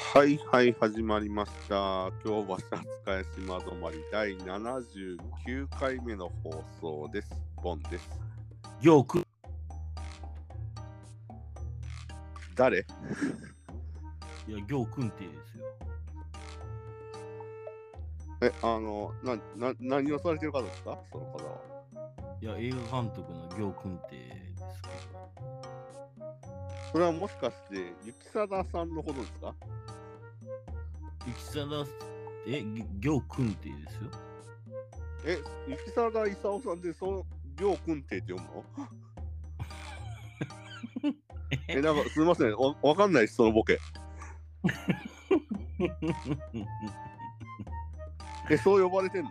はいはい、始まりました。京橋扱い島止まり第79回目の放送です。ボンです。よく、誰？いや、行君ってですよ。え、あの、な、な、何をされてる方ですか？その方は。いや、映画監督の行君ってですけそれはもしかして、雪貞さんのことですか？ど、雪貞、え、行君ってですよ。え、雪貞勲さんで、その、行君亭って読むの？え、なんかすみません。わわかんないです、そのボケ。え、そう呼ばれてんの？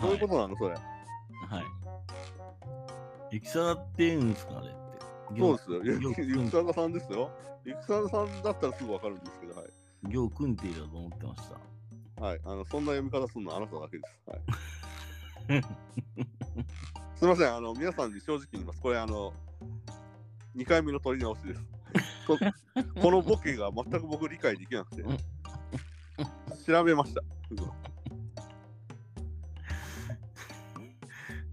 どういうことなの、それ？はい。雪貞って言うんですか、あれって。そうですよ。ゆ行ゆきさんですよ。ゆきさださんだったらすぐわかるんですけど、はい。行君ってだと思ってました。はい。あの、そんな読み方するのはあなただけです。はい。すみません。あの、皆さんに正直に言います。これ、あの、2回目の取り直しです。このボケが全く僕理解できなくて、調べました。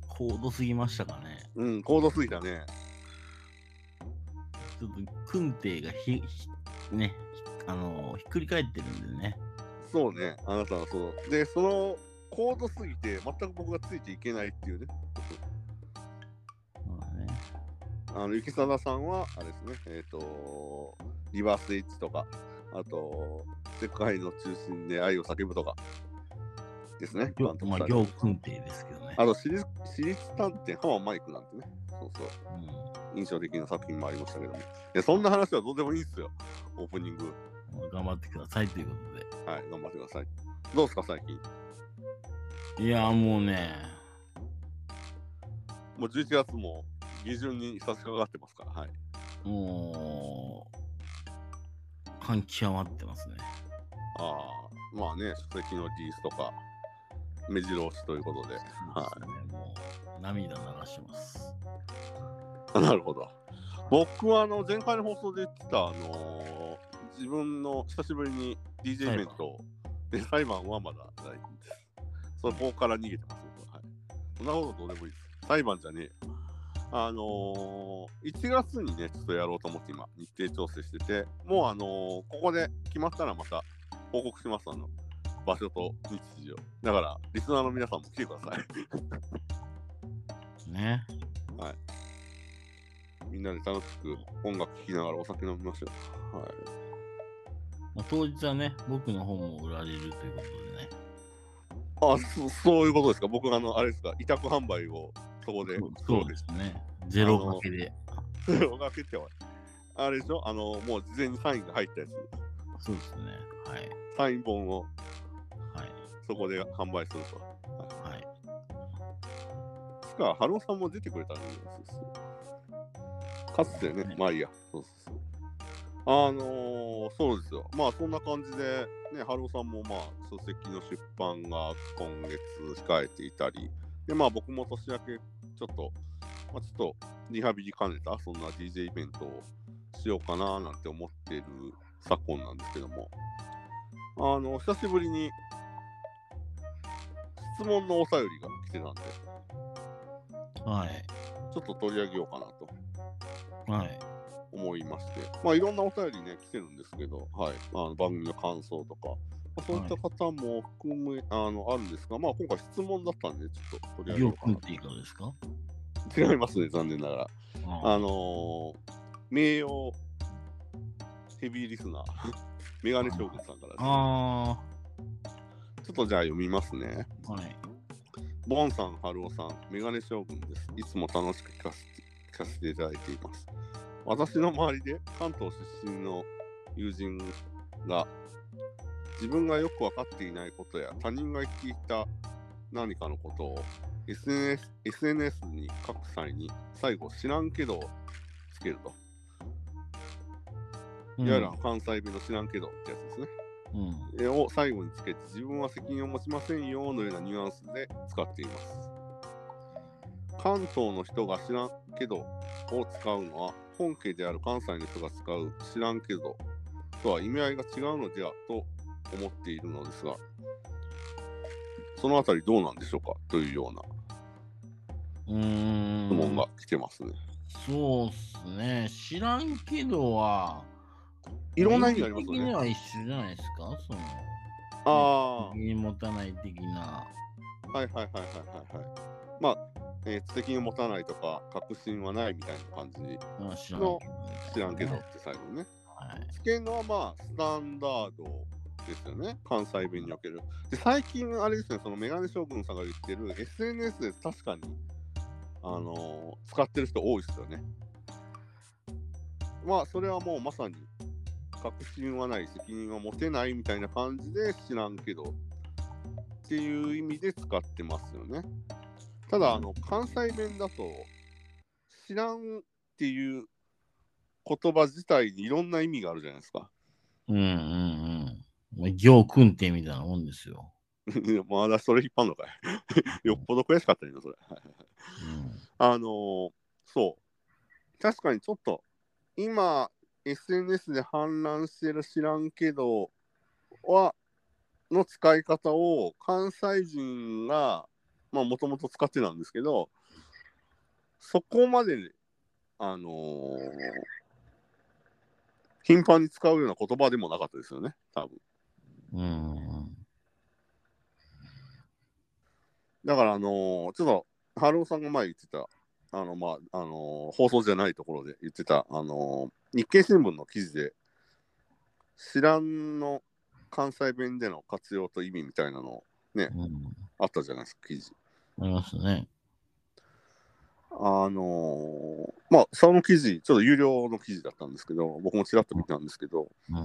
高度すぎましたかね。うん、高度すぎたね。ちょっと、君邸がひ、ひね、あのひっくり返ってるんでね。そうね、あなたはそう。で、その、高度すぎて、全く僕がついていけないっていうね。まあね。あの、雪貞さんは、あれですね、えっ、と、リバース H とか、あと、世界の中心で愛を叫ぶとか、ですね。行まあ、行君邸ですけどね。あと、私立私立探偵、ハママイクなんてね、そうそう、う印象的な作品もありましたけども。いや、そんな話はどうでもいいですよ、オープニング。ん。頑張ってくださいということで。はい、頑張ってください。どうですか、最近？いや、もうね、もう11月も下旬に差し掛かってますから、はい。もう、感極まってますね。ああ、まあね、書籍のリリースとか、目白押しということで。はそうですねもう、涙流してます。い。なるほど。僕はあの前回の放送で言ってた、あのー自分の久しぶりに DJ イベントで裁判はまだないんです。そこから逃げてます、僕は。はい。そんなことどうでもいいです。裁判じゃねえよ。あのー、1月にね、ちょっとやろうと思って今、日程調整してて、もうあのーここで決まったらまた報告します、あの、場所と日時を。だから、リスナーの皆さんも来てください。ね。みんなで楽しく音楽聴きながらお酒飲みましょう。はい。まあ、当日はね、僕の本も売られるということでね。あ、そそういうことですか？僕、あの、あれですか、委託販売をそこで、そうですね。ゼロかけで。す。ゼロがけては。あれでしょ？あの、もう事前にサインが入ったやつ。そうですね。はい。サイン本をはい。そこで販売すると。はい。しか、ハローさんも出てくれたんですよ。かつてね、ねまあいいや。そうそうそう。あのー、そうですよ。まあそんな感じで、ね、ハローさんもまあ書籍の出版が今月控えていたり、で、まあ僕も年明けちょっと、まあちょっとリハビリ兼ねた、そんな DJ イベントをしようかななんて思ってる昨今なんですけども、あの、久しぶりに質問のお便りが来てたんで、はい。ちょっと取り上げようかなとはい。思いまして、まあいろんなお便りね、来てるんですけど、はい、あの番組の感想とか、まあ、そういった方も含め、あのあるんですが、まあ今回質問だったんで、ちょっと取り上げようかなていいかですか？違いますね、残念ながら。ああのー、名誉ヘビーリスナー、メガネ将軍さんからです、あちょっとじゃあ読みますね。ー、はい。ボンさん、ハルオさん、メガネ将軍です。いつも楽しく聞かせて聞かせていただいています。私の周りで関東出身の友人が自分がよく分かっていないことや他人が聞いた何かのことを SNS, SNS に書く際に最後知らんけどつけると。いわゆる関西弁の知らんけどってやつですね。うん。絵を最後につけて自分は責任を持ちませんよのようなニュアンスで使っています。関東の人が知らんけどを使うのは本家である関西の人が使う知らんけどとは意味合いが違うのではと思っているのですが、そのあたりどうなんでしょうかというような。質問が来てますね。そうっすね。知らんけどは、いろんな意味がありますよね。的には一緒じゃないですか？その、あ責任持たない的な。あ、はいはいはいはいはいはい。まあ、えー責任を持たないとか、確信はないみたいな感じの知らんけどって最後ね。はい。つけるのはまあ、スタンダードですよね。関西弁における。で、最近あれですね、そのメガネ将軍さんが言ってる SNS で確かに、あのー使ってる人多いですよね。まあ、それはもうまさに、確信はない、責任は持てないみたいな感じで知らんけど、っていう意味で使ってますよね。ただ、あの、関西弁だと、知らんっていう言葉自体にいろんな意味があるじゃないですか。うんうんうん。まあ、行訓定みたいなもんですよ。まだそれ引っ張んのかい。よっぽど悔しかったよ、それ。うん。あのーそう。確かにちょっと、今、SNS で氾濫してる知らんけど、は、の使い方を関西人が、まあ、もともと使ってたんですけど、そこまで、あのー頻繁に使うような言葉でもなかったですよね、多分。うん。だから、あのーちょっと、春尾さんが前言ってた、あの、まあ、あのー放送じゃないところで言ってた、あのー日経新聞の記事で、知らんの関西弁での活用と意味みたいなのうん。あったじゃないですか、記事。ありますね。あのーまあ、その記事、ちょっと有料の記事だったんですけど、僕もちらっと見たんですけど、うん。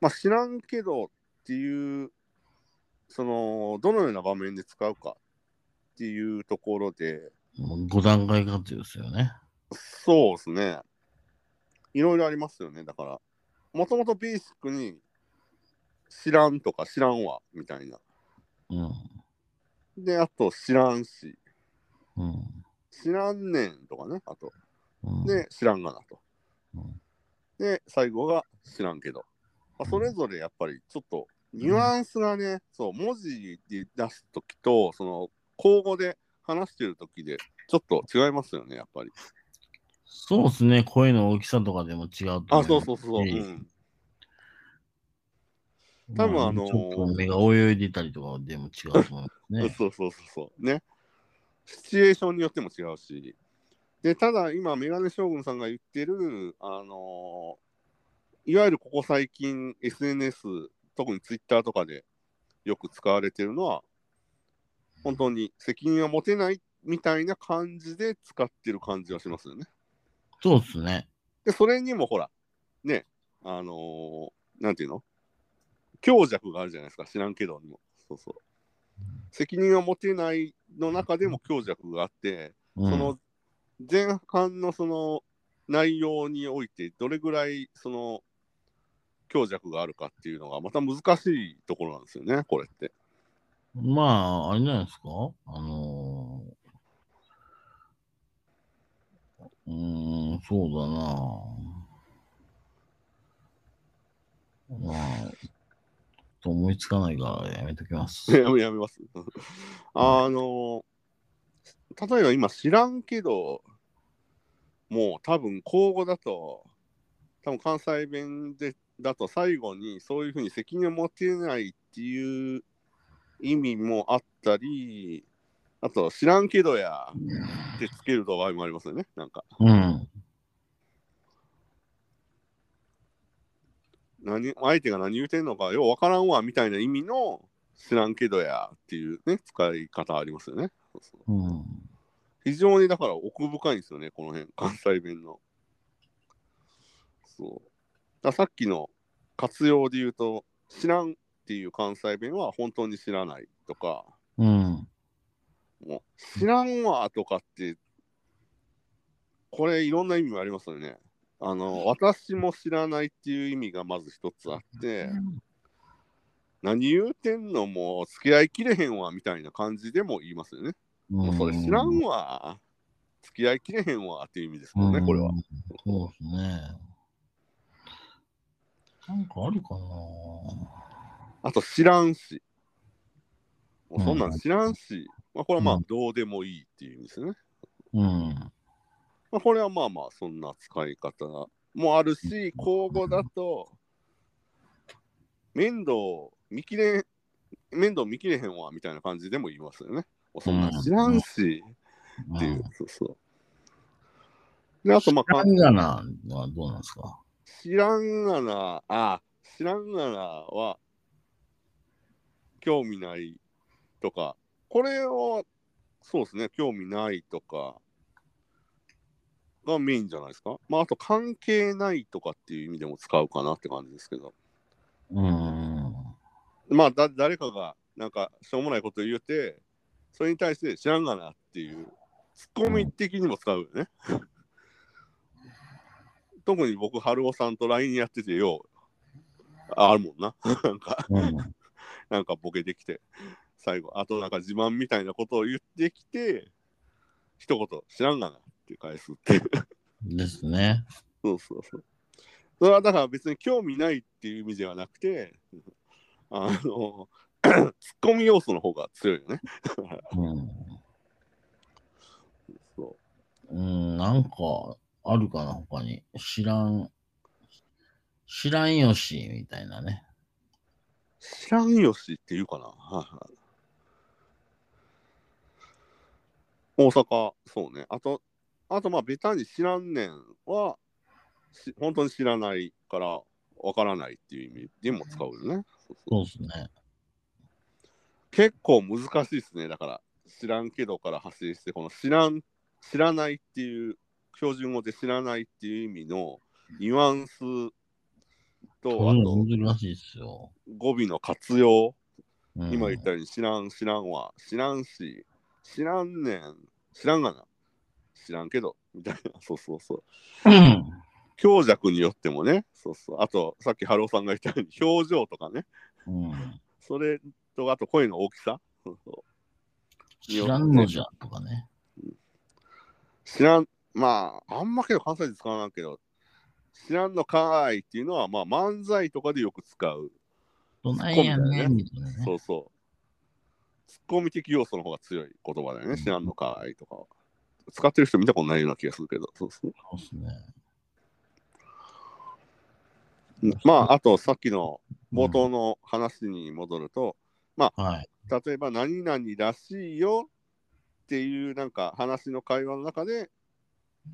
まあ、知らんけどっていう、その、どのような場面で使うかっていうところで、もう5段階活用ですよね。そうですね。いろいろありますよね。だから、もともとベーシックに知らんとか知らんわみたいな。うん。で、あと知らんし、うん。知らんねんとかね。あと、うん、で、知らんがなと。うんで、最後が知らんけど。まあ、それぞれやっぱりちょっとニュアンスがね、そう、文字で出すときと、その、口語で話してるときで、ちょっと違いますよね、やっぱり。そうですね。声の大きさとかでも違うとあ、思そうそうそう。うしん。多分まあのーちょっと目が泳いでたりとかでも違うと思いますね。そうそうそうそう。ね。シチュエーションによっても違うし。で、ただ今、メガネ将軍さんが言ってる、あのーいわゆるここ最近 SNS、特にツイッターとかでよく使われてるのは、本当に責任は持てないみたいな感じで使ってる感じはしますよね。そうですね。で、それにもほら、ね、あのーなんていうの？強弱があるじゃないですか、知らんけどにも。そうそう。責任を持てないの中でも強弱があって、うん、その前半のその内容において、どれぐらいその強弱があるかっていうのが、また難しいところなんですよね、これって。まあ、あれじゃないですかあのー、うーん、そうだなまあ、と思いつかないからやめときます。や めやめます。あの、例えば今知らんけど、もう多分口語だと、多分関西弁でだと最後にそういうふうに責任を持てないっていう意味もあったり、あと知らんけどやってつける場合もありますよね、なんか。うん。何相手が何言うてんのかようわからんわみたいな意味の知らんけどやっていうね、使い方ありますよね。そうそううん。非常にだから奥深いんですよね、この辺、関西弁の。そう。ださっきの活用で言うと、知らんっていう関西弁は本当に知らないとか、うん。もう知らんわとかって、これいろんな意味がありますよね。あの、私も知らないっていう意味がまず一つあって、何言うてんのもう付き合いきれへんわみたいな感じでも言いますよね。もうそれ知らんわ。付き合いきれへんわっていう意味ですもんね、これは。うん。そうですね。なんかあるかなあと知らんし。もうそんなうんん知らんし、まあこれはまあうんどうでもいいっていう意味ですよね。うん。まあこれはまあまあそんな使い方もあるし、口語だと、面倒見きれん、面倒見きれへんわみたいな感じでも言いますよね。そんなん知らんしっていう、そうそう。で、あとまあ、かカンガナはどうなんですか？知らんがな、あ、知らんがなは、興味ないとか、これは、そうですね、興味ないとか、がメインじゃないですか。まあ、あと関係ないとかっていう意味でも使うかなって感じですけど。うん。まあ、だ誰かが、なんか、しょうもないことを言うて、それに対して知らんがなっていう、ツッコミ的にも使うよね。特に僕、春尾さんと LINE やっててよう、ああるもんな。なんか、うん。なんかボケできて、最後、あとなんか自慢みたいなことを言ってきて、一言、知らんがなって返すっていう。ですね。そうそうそう。それはだから別に興味ないっていう意味ではなくて、あの、ツッコミ要素の方が強いよね。うん。そうん、なんか、あるかな、他に。知らん、知らんよし、みたいなね。う。知らんよしって言うかな。はいはい大阪、そうね。あと、あとまあ、ベタに知らんねんは、し本当に知らないから、わからないっていう意味でも使うよね。そうですね。結構難しいですね。だから、知らんけどから派生して、この知らん、知らないっていう、標準語で知らないっていう意味のニュアンスと、あと。語尾の活用、うん、今言ったように知らん、知らんは、知らんし、知らんねん、知らんがな、知らんけど、みたいな、そうそうそう。うん。強弱によってもね、そうそう。あと、さっきハローさんが言ったように、表情とかね、うん。それと、あと声の大きさ、そうそう知らんのじゃとかね。知らん、まあ、あんまけど関西で使わないけど、知らんのかーいっていうのは、まあ、漫才とかでよく使う。どないやねね。そうそう。ツッコミ的要素の方が強い言葉だよね。知らんのかーいとかは。使ってる人見たことないような気がするけど、そうですね。まあ、あとさっきの冒頭の話に戻ると、はい。例えば何々らしいよっていうなんか話の会話の中で、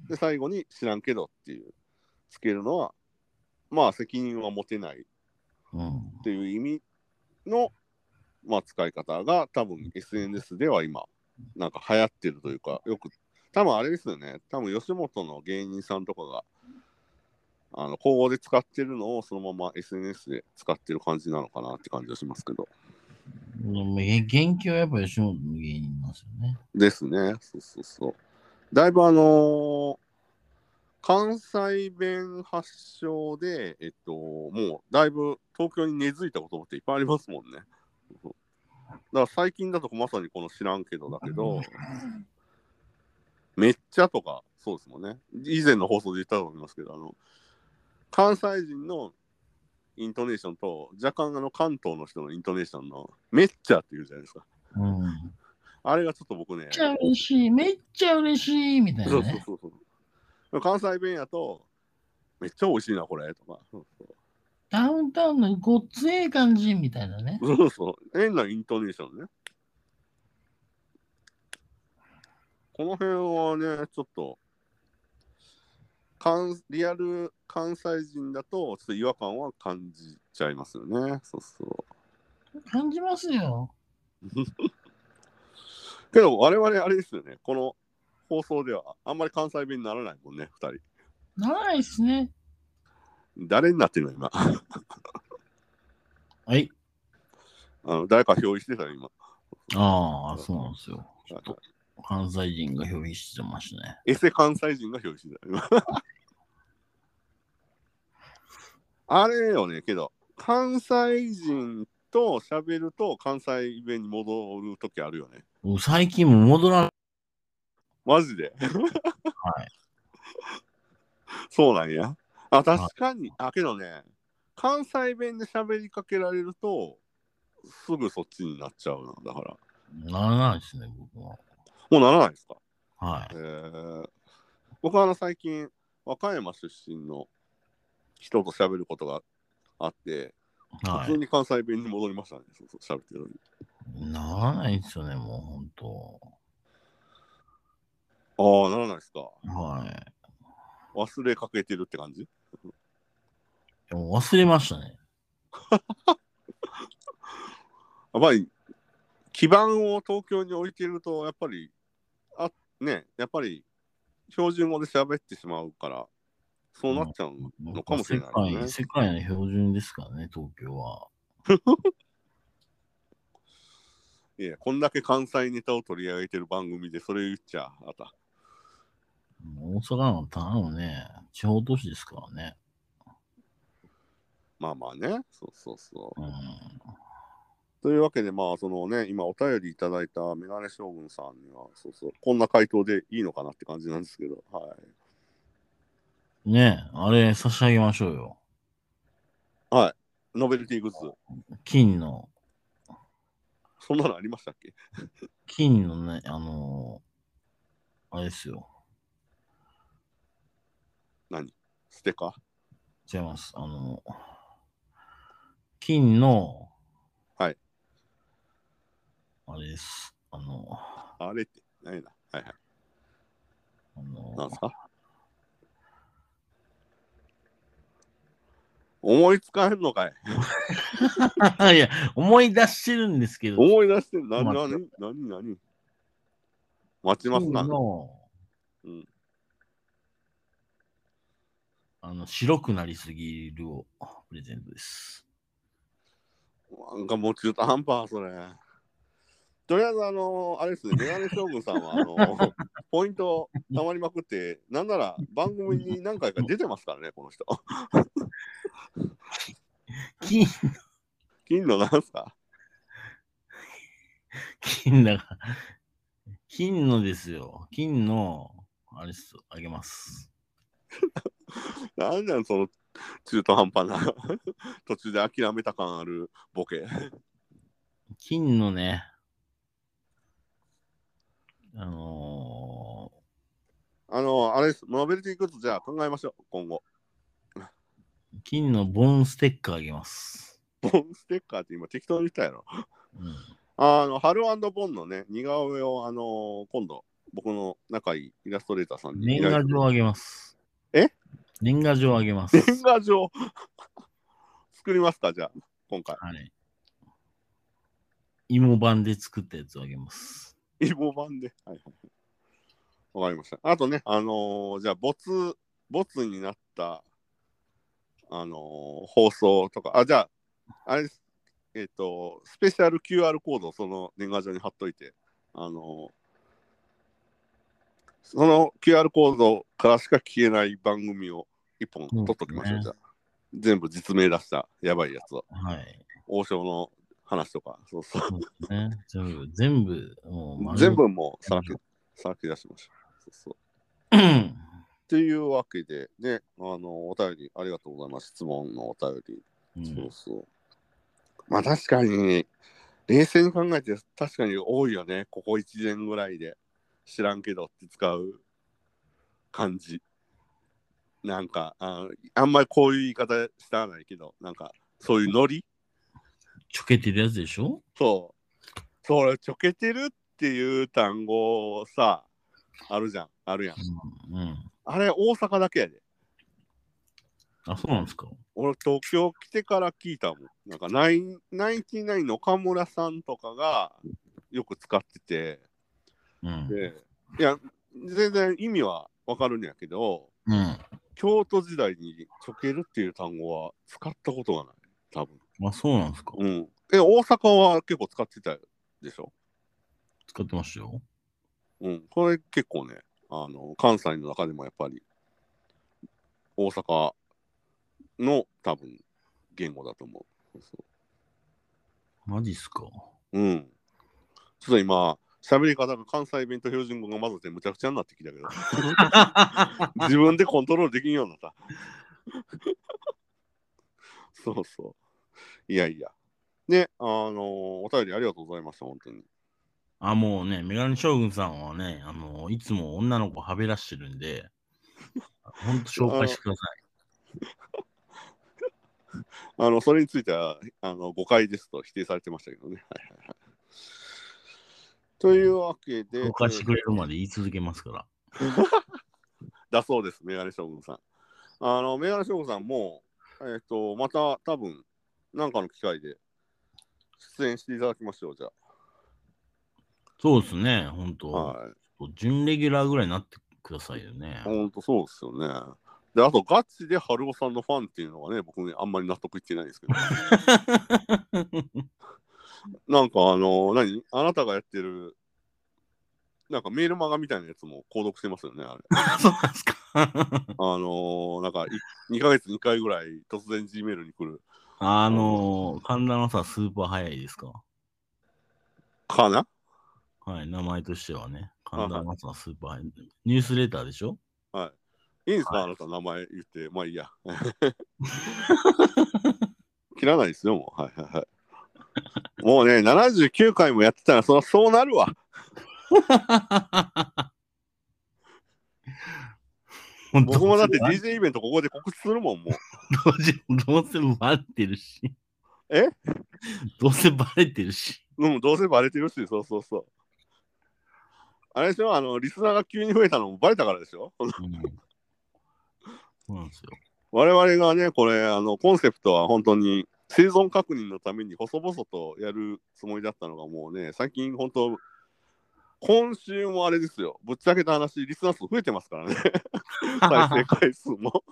で最後に知らんけどっていうつけるのは、まあ責任は持てないうん。っていう意味の、まあ、使い方が多分 SNS では今なんか流行ってるというかよく多分あれですよね。多分吉本の芸人さんとかがあの口語で使ってるのをそのまま SNS で使ってる感じなのかなって感じがしますけど。元気はやっぱ吉本の芸人なんですよね。ですね。そうそうそう。だいぶあのー関西弁発祥で、えっと、もうだいぶ東京に根付いた言葉っていっぱいありますもんね。だから最近だとまさにこの知らんけどだけど、めっちゃとかそうですもんね。以前の放送で言ったと思いますけど、あの関西人のイントネーションと若干あの関東の人のイントネーションのめっちゃって言うじゃないですか。うん。めっあれがちょっと僕ね、ちゃ嬉しい、めっちゃ嬉しい、みたいなそうそうね。そうそう。関西弁やと、めっちゃ美味しいな、これとか。そうそうダウンタウンのごっつええ感じ、みたいなね。そうそう。変なイントネーションね。この辺はね、ちょっと、関リアル関西人だと、ちょっと違和感は感じちゃいますよね。そうそう。感じますよ。けど、我々あれですよね。この放送では、あんまり関西弁にならないもんね、二人。ならないっすね。誰になってるの、今？はい。あの誰か表示してたよ、今。ああ、そうなんですよ。ちょっと関西人が表現してましたね。エセ関西人が表示してた。あれよね、けど、関西人と喋ると関西弁に戻るときあるよね。もう最近も戻らない。マジで？はい。そうなんや。あ、確かに。あ、けどね、関西弁で喋りかけられると、すぐそっちになっちゃうな。だから。ならないですね、僕は。もうならないですか？はいえ。ー、僕はあの最近、和歌山出身の人と喋ることがあって、は普通に関西弁に戻りましたね。そうそう、喋ってるのに。い。ならないですよね、もう本当。ああ、ならないですか。はい。忘れかけてるって感じ？でも忘れましたね。やっぱり基盤を東京に置いてると、やっぱり、あね、やっぱり標準語で喋ってしまうから、そうなっちゃうのかもしれないね界。世界の標準ですからね、東京は。いや、こんだけ関西ネタを取り上げてる番組でそれ言っちゃ、あた。大阪なんただのね、地方都市ですからね。まあまあね、そうそうそう。うん。というわけで、まあ、そのね、今お便りいただいたメガネ将軍さんには、そうそう、こんな回答でいいのかなって感じなんですけど、はい。ねあれ差し上げましょうよ。はい。ノベルティグッズ、金の、そんなのありましたっけ？金のね、あのーあれですよ。何？ステッカー？違います。あの金の、はい。あれです。あの、あれって、何やな？はいはい。あのなんすか？思いつかへんのかい いや、思い出してるんですけど、思い出してる？何、待何、何、何？待ちますなうんあの、白くなりすぎるをプレゼントです。なんかもう中途半端、それ。とりあえず、あのあれですね、メガネ将軍さんは、あの ポイントたまりまくって、なんなら番組に何回か出てますからね、この人。金、金のなんすか？金だから、金のですよ。金の、あれっす、あげます。なんなんその中途半端な途中で諦めた感あるボケ。金のね、あのあの、あれです、ノベルティグッズじゃあ考えましょう、今後。ー金のボンステッカーあげます。ボンステッカーって今適当に言ったやろ。うん、あの、ハルボンのね、似顔絵を、あの今度、僕の仲いいイラストレーターさんに。年賀状あげます。え？年賀状あげます。年賀状作りますか、じゃあ、今回。はい。芋版で作ったやつをあげます。イボ版で。はいはいはい。わかりました。あとね、あのーじゃあ、没、没になった、あのー放送とか、あ、じゃあ、あれです。えっ、と、スペシャル QR コードをその年賀状に貼っといて、あのーその QR コードからしか消えない番組を一本取っときましょう、そうねじゃあ。全部実名出したやばいやつを。はい。王将の話とか、そうそう。そう。全部、全部、もう丸全部もうさらけ、さらけ出しましょう。そうそううん っていうわけで、ね、あの、お便りありがとうございます。質問のお便り。うんそうそう。まあ確かに、冷静に考えて確かに多いよね。ここ1年ぐらいで。知らんけどって使う感じ。なんか、ああんまりこういう言い方したないけど、なんか、そういうノリちょけてるやつでしょ？そう。それ、ちょけてるっていう単語さ、あるじゃん。あるやん。うん。うん。あれ、大阪だけやで。あ、そうなんですか？俺、東京来てから聞いたもん。なんかナイン、ナインティナインの岡村さんとかがよく使ってて、うん。で、いや、全然意味はわかるんやけど、うん。京都時代にちょけるっていう単語は使ったことがない。多分。あ、そうなんですかうん。え、大阪は結構使ってたでしょ？使ってましたよ。うん。これ結構ね、あの、関西の中でもやっぱり、大阪の多分言語だと思う。そうマジっすかうん。ちょっと今、喋り方が関西弁と標準語が混ぜてむちゃくちゃになってきたけど、自分でコントロールできんようになった。そうそう。いやいや。ね、あのーお便りありがとうございました、本当に。あ、もうね、メガネ将軍さんはね、あの、いつも女の子はべらしてるんで、ほんと紹介してください。あの、それについては、あの、誤解ですと否定されてましたけどね。はいはいはい。というわけで、紹介してくれるまで言い続けますから。だそうです、メガネ将軍さん。あの、メガネ将軍さんも、えっ、と、また多分、なんかの機会で出演していただきましょう、じゃそうですね、ほんと。あ。はい。準レギュラーぐらいになってくださいよね。ほんとそうですよね。で、あと、ガチで春尾さんのファンっていうのがね、僕ね、あんまり納得いってないんですけど。なんか、あの、何？あなたがやってる、なんかメールマガみたいなやつも購読してますよね、あれ。そうなんですか。あのなんかい、2ヶ月に1回ぐらい突然 G メールに来るあのー、神田のさ、スーパー早いですか？かなはい、名前としてはね。神田のさ、スーパー早い。ニュースレターでしょ？いいんですか、はいあなた名前言って。まあいいや。切らないですよ、もう。はいはいはい。もうね、79回もやってたら、そらそうなるわ。僕もだって DJ イベントここで告知するもん、もう。せどうせバレてるし。え？どうせバレてるし。うん、どうせバレてるし、そうそうそう。あれでしょ？あの、リスナーが急に増えたのもバレたからでしょ？うん、そうなんですよ。我々がね、これ、あの、コンセプトは本当に生存確認のために細々とやるつもりだったのが、もうね、最近本当、今週もあれですよ、ぶっちゃけた話、リスナー数増えてますからね、再生回数も。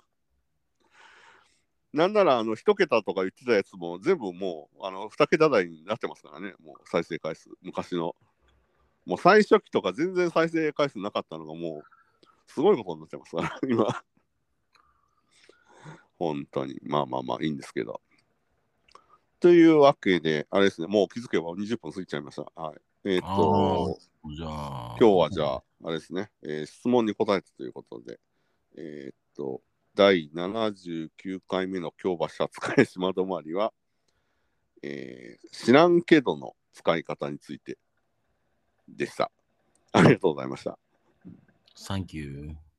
なんなら、あの、一桁とか言ってたやつも、全部もう、あの、二桁台になってますからね、もう再生回数、昔の。もう最初期とか全然再生回数なかったのが、もう、すごいことになってますから、今。本当に。まあまあまあいいんですけど。というわけで、あれですね、もう気づけば20分過ぎちゃいました。はい。えっ、と、じゃあ。今日はじゃあ、あれですね、えー質問に答えてということで、えっ、と、第79回目の京橋扱い島止まりは、えー知らんけどの使い方についてでした。ありがとうございました。サンキュー。